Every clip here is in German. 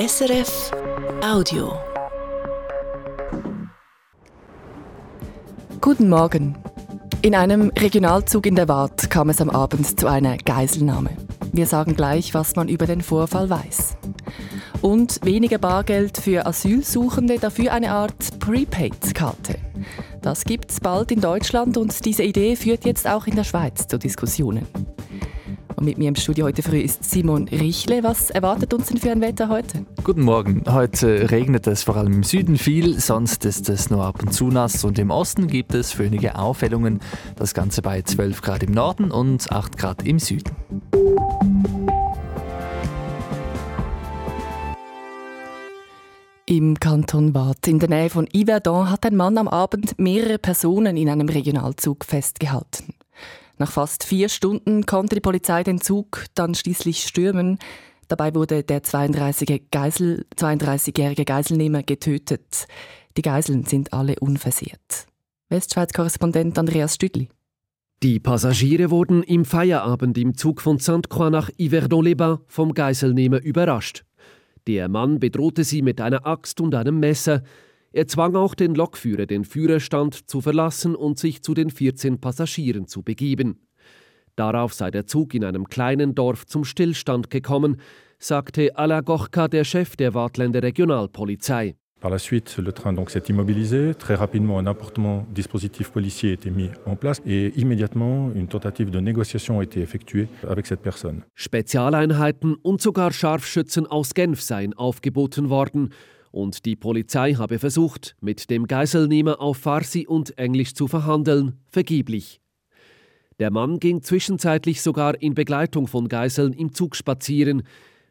SRF Audio. Guten Morgen. In einem Regionalzug in der Waadt kam es am Abend zu einer Geiselnahme. Wir sagen gleich, was man über den Vorfall weiß. Und weniger Bargeld für Asylsuchende, dafür eine Art Prepaid-Karte. Das gibt's bald in Deutschland und diese Idee führt jetzt auch in der Schweiz zu Diskussionen. Und mit mir im Studio heute früh ist Simon Richle. Was erwartet uns denn für ein Wetter heute? Guten Morgen. Heute regnet es vor allem im Süden viel, sonst ist es nur ab und zu nass und im Osten gibt es föhnige Aufhellungen. Das Ganze bei 12 Grad im Norden und 8 Grad im Süden. Im Kanton Waadt in der Nähe von Yverdon hat ein Mann am Abend mehrere Personen in einem Regionalzug festgehalten. Nach fast vier Stunden konnte die Polizei den Zug dann schließlich stürmen. Dabei wurde der 32-jährige Geisel, 32 Geiselnehmer getötet. Die Geiseln sind alle unversehrt. Westschweiz-Korrespondent Andreas Stüdli. Die Passagiere wurden im Feierabend im Zug von Sainte-Croix nach Yverdon-les-Bains vom Geiselnehmer überrascht. Der Mann bedrohte sie mit einer Axt und einem Messer. Er zwang auch den Lokführer, den Führerstand zu verlassen und sich zu den 14 Passagieren zu begeben. Darauf sei der Zug in einem kleinen Dorf zum Stillstand gekommen, sagte Ala Gochka, der Chef der Waadtländer Regionalpolizei. Par la suite, le train donc s'est immobilisé. Très rapidement, un important dispositif policier a été mis en place et immédiatement, une tentative de négociation a été effectuée avec cette personne. Spezialeinheiten und sogar Scharfschützen aus Genf seien aufgeboten worden und die Polizei habe versucht, mit dem Geiselnehmer auf Farsi und Englisch zu verhandeln, vergeblich. Der Mann ging zwischenzeitlich sogar in Begleitung von Geiseln im Zug spazieren.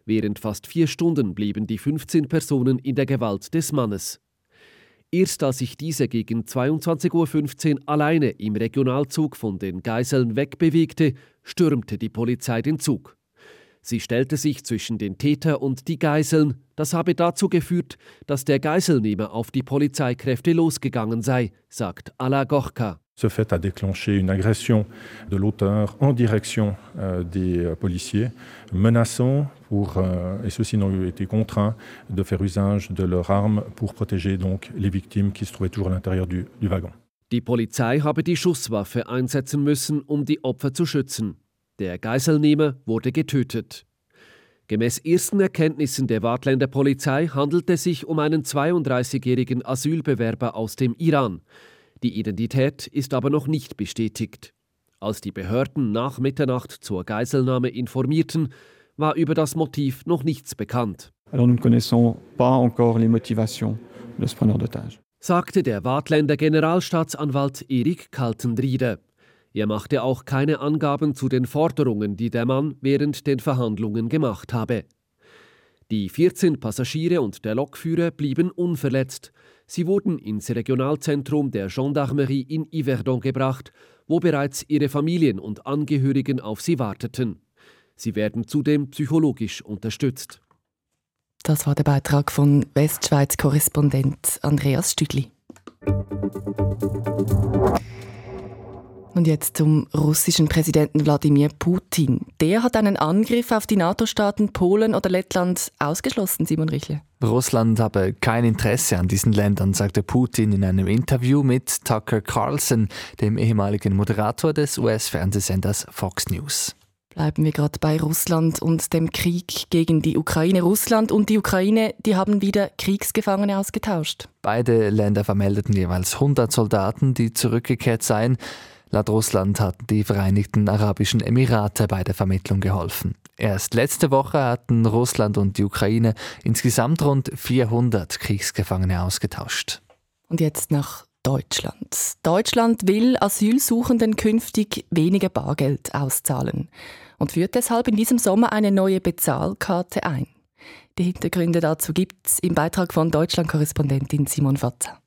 Während fast vier Stunden blieben die 15 Personen in der Gewalt des Mannes. Erst als sich diese gegen 22.15 Uhr alleine im Regionalzug von den Geiseln wegbewegte, stürmte die Polizei den Zug. Sie stellte sich zwischen den Täter und die Geiseln. Das habe dazu geführt, dass der Geiselnehmer auf die Polizeikräfte losgegangen sei, sagt Ala Gorka. Ce fait a déclenché une agression de l'auteur en direction euh, des euh, policiers, menaçant pour, euh, et ceux-ci n'ont été contraints de faire usage de leurs armes pour protéger donc les victimes qui se trouvaient toujours à l'intérieur du, du wagon. Die Polizei habe die Schusswaffe einsetzen müssen, um die Opfer zu schützen. Der Geiselnehmer wurde getötet. Gemäß ersten Erkenntnissen der Waadtländer Polizei handelt es sich um einen 32-jährigen Asylbewerber aus dem Iran. Die Identität ist aber noch nicht bestätigt. Als die Behörden nach Mitternacht zur Geiselnahme informierten, war über das Motiv noch nichts bekannt. Alors nous ne connaissons pas encore les motivations de ce preneur d'otage. Sagte der Waadtländer Generalstaatsanwalt Erik Kaltenrieder. Er machte auch keine Angaben zu den Forderungen, die der Mann während den Verhandlungen gemacht habe. Die 14 Passagiere und der Lokführer blieben unverletzt. Sie wurden ins Regionalzentrum der Gendarmerie in Yverdon gebracht, wo bereits ihre Familien und Angehörigen auf sie warteten. Sie werden zudem psychologisch unterstützt. Das war der Beitrag von Westschweiz-Korrespondent Andreas Stüdli. Und jetzt zum russischen Präsidenten Wladimir Putin. Der hat einen Angriff auf die NATO-Staaten Polen oder Lettland ausgeschlossen, Simon Richle. Russland habe kein Interesse an diesen Ländern, sagte Putin in einem Interview mit Tucker Carlson, dem ehemaligen Moderator des US-Fernsehsenders Fox News. Bleiben wir gerade bei Russland und dem Krieg gegen die Ukraine. Russland und die Ukraine, die haben wieder Kriegsgefangene ausgetauscht. Beide Länder vermeldeten jeweils 100 Soldaten, die zurückgekehrt seien. Laut Russland hatten die Vereinigten Arabischen Emirate bei der Vermittlung geholfen. Erst letzte Woche hatten Russland und die Ukraine insgesamt rund 400 Kriegsgefangene ausgetauscht. Und jetzt nach Deutschland. Deutschland will Asylsuchenden künftig weniger Bargeld auszahlen und führt deshalb in diesem Sommer eine neue Bezahlkarte ein. Die Hintergründe dazu gibt es im Beitrag von Deutschland-Korrespondentin Simon Fatzer.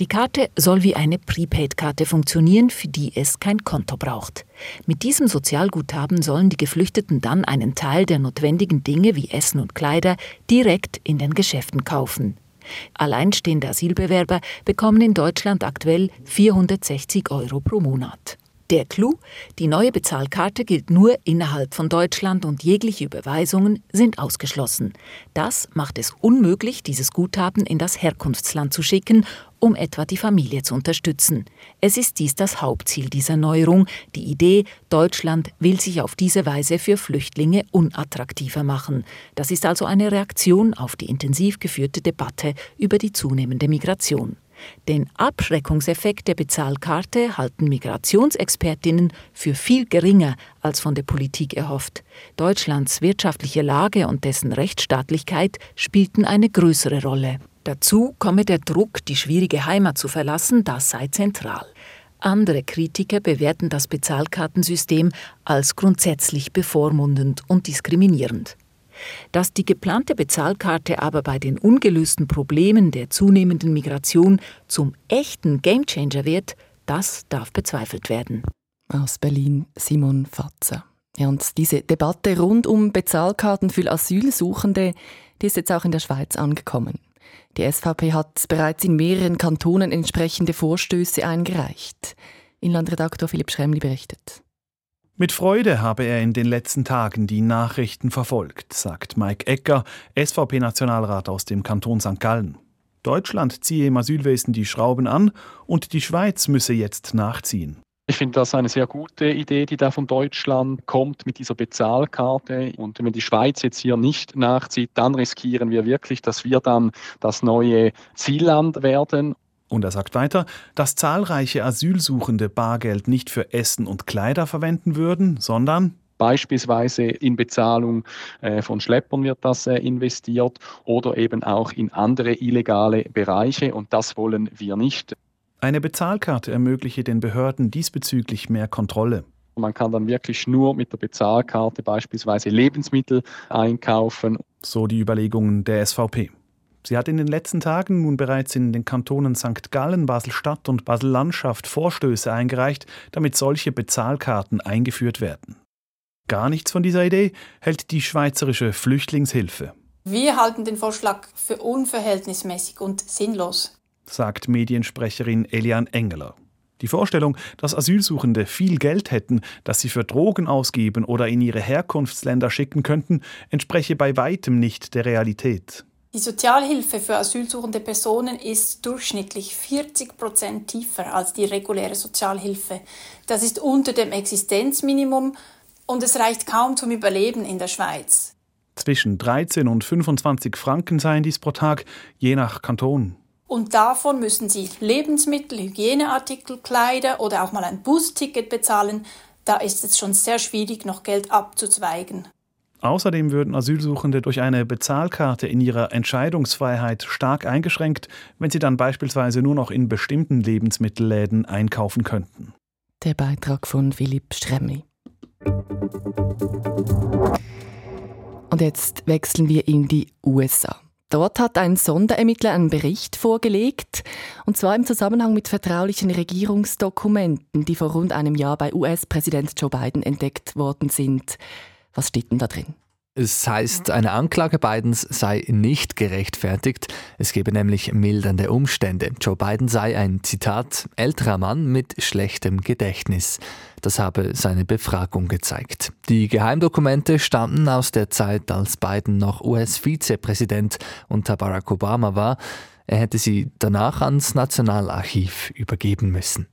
Die Karte soll wie eine Prepaid-Karte funktionieren, für die es kein Konto braucht. Mit diesem Sozialguthaben sollen die Geflüchteten dann einen Teil der notwendigen Dinge wie Essen und Kleider direkt in den Geschäften kaufen. Alleinstehende Asylbewerber bekommen in Deutschland aktuell 460 Euro pro Monat. Der Clou, die neue Bezahlkarte gilt nur innerhalb von Deutschland und jegliche Überweisungen sind ausgeschlossen. Das macht es unmöglich, dieses Guthaben in das Herkunftsland zu schicken, um etwa die Familie zu unterstützen. Es ist dies das Hauptziel dieser Neuerung, die Idee, Deutschland will sich auf diese Weise für Flüchtlinge unattraktiver machen. Das ist also eine Reaktion auf die intensiv geführte Debatte über die zunehmende Migration. Den Abschreckungseffekt der Bezahlkarte halten Migrationsexpertinnen für viel geringer als von der Politik erhofft. Deutschlands wirtschaftliche Lage und dessen Rechtsstaatlichkeit spielten eine größere Rolle. Dazu komme der Druck, die schwierige Heimat zu verlassen, das sei zentral. Andere Kritiker bewerten das Bezahlkartensystem als grundsätzlich bevormundend und diskriminierend. Dass die geplante Bezahlkarte aber bei den ungelösten Problemen der zunehmenden Migration zum echten Gamechanger wird, das darf bezweifelt werden. Aus Berlin Simon Fatzer. Ja, und diese Debatte rund um Bezahlkarten für Asylsuchende, die ist jetzt auch in der Schweiz angekommen. Die SVP hat bereits in mehreren Kantonen entsprechende Vorstöße eingereicht. Inlandredaktor Philipp Schremli berichtet. Mit Freude habe er in den letzten Tagen die Nachrichten verfolgt, sagt Mike Ecker, SVP-Nationalrat aus dem Kanton St. Gallen. Deutschland ziehe im Asylwesen die Schrauben an und die Schweiz müsse jetzt nachziehen. Ich finde das eine sehr gute Idee, die da von Deutschland kommt mit dieser Bezahlkarte. Und wenn die Schweiz jetzt hier nicht nachzieht, dann riskieren wir wirklich, dass wir dann das neue Zielland werden. Und er sagt weiter, dass zahlreiche Asylsuchende Bargeld nicht für Essen und Kleider verwenden würden, sondern Beispielsweise in Bezahlung äh, von Schleppern wird das äh, investiert oder eben auch in andere illegale Bereiche und das wollen wir nicht. Eine Bezahlkarte ermögliche den Behörden diesbezüglich mehr Kontrolle. Man kann dann wirklich nur mit der Bezahlkarte beispielsweise Lebensmittel einkaufen. So die Überlegungen der SVP. Sie hat in den letzten Tagen nun bereits in den Kantonen St. Gallen, Basel-Stadt und Basel-Landschaft Vorstöße eingereicht, damit solche Bezahlkarten eingeführt werden. Gar nichts von dieser Idee hält die Schweizerische Flüchtlingshilfe. Wir halten den Vorschlag für unverhältnismäßig und sinnlos, sagt Mediensprecherin Elian Engeler. Die Vorstellung, dass Asylsuchende viel Geld hätten, das sie für Drogen ausgeben oder in ihre Herkunftsländer schicken könnten, entspreche bei weitem nicht der Realität. Die Sozialhilfe für asylsuchende Personen ist durchschnittlich 40 Prozent tiefer als die reguläre Sozialhilfe. Das ist unter dem Existenzminimum und es reicht kaum zum Überleben in der Schweiz. Zwischen 13 und 25 Franken seien dies pro Tag, je nach Kanton. Und davon müssen sie Lebensmittel, Hygieneartikel, Kleider oder auch mal ein Busticket bezahlen. Da ist es schon sehr schwierig, noch Geld abzuzweigen. Außerdem würden Asylsuchende durch eine Bezahlkarte in ihrer Entscheidungsfreiheit stark eingeschränkt, wenn sie dann beispielsweise nur noch in bestimmten Lebensmittelläden einkaufen könnten. Der Beitrag von Philipp Stremmi. Und jetzt wechseln wir in die USA. Dort hat ein Sonderermittler einen Bericht vorgelegt, und zwar im Zusammenhang mit vertraulichen Regierungsdokumenten, die vor rund einem Jahr bei US-Präsident Joe Biden entdeckt worden sind. Was steht denn da drin? Es heißt, eine Anklage Bidens sei nicht gerechtfertigt. Es gebe nämlich mildernde Umstände. Joe Biden sei ein, Zitat, älterer Mann mit schlechtem Gedächtnis. Das habe seine Befragung gezeigt. Die Geheimdokumente stammten aus der Zeit, als Biden noch US-Vizepräsident unter Barack Obama war. Er hätte sie danach ans Nationalarchiv übergeben müssen.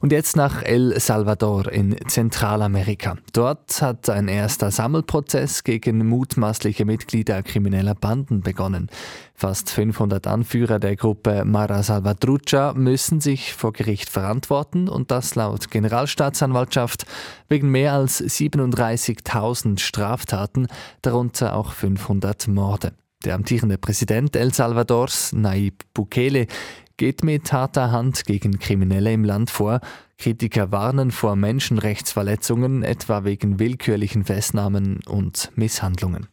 Und jetzt nach El Salvador in Zentralamerika. Dort hat ein erster Sammelprozess gegen mutmaßliche Mitglieder krimineller Banden begonnen. Fast 500 Anführer der Gruppe Mara Salvatrucha müssen sich vor Gericht verantworten und das laut Generalstaatsanwaltschaft wegen mehr als 37.000 Straftaten, darunter auch 500 Morde. Der amtierende Präsident El Salvadors, Nayib Bukele, geht mit harter Hand gegen Kriminelle im Land vor. Kritiker warnen vor Menschenrechtsverletzungen, etwa wegen willkürlichen Festnahmen und Misshandlungen.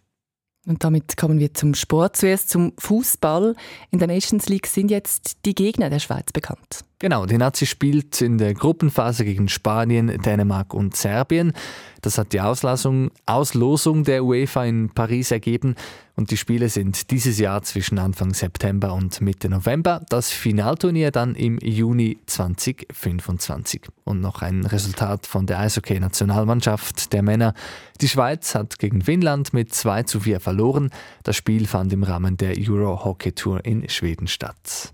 Und damit kommen wir zum Sport. Zuerst zum Fußball. In der Nations League sind jetzt die Gegner der Schweiz bekannt. Genau, die Nazi spielt in der Gruppenphase gegen Spanien, Dänemark und Serbien. Das hat die Auslosung, Auslosung der UEFA in Paris ergeben und die Spiele sind dieses Jahr zwischen Anfang September und Mitte November. Das Finalturnier dann im Juni 2025. Und noch ein Resultat von der Eishockey-Nationalmannschaft der Männer. Die Schweiz hat gegen Finnland mit 2 zu 4 verloren. Das Spiel fand im Rahmen der Euro Hockey Tour in Schweden statt.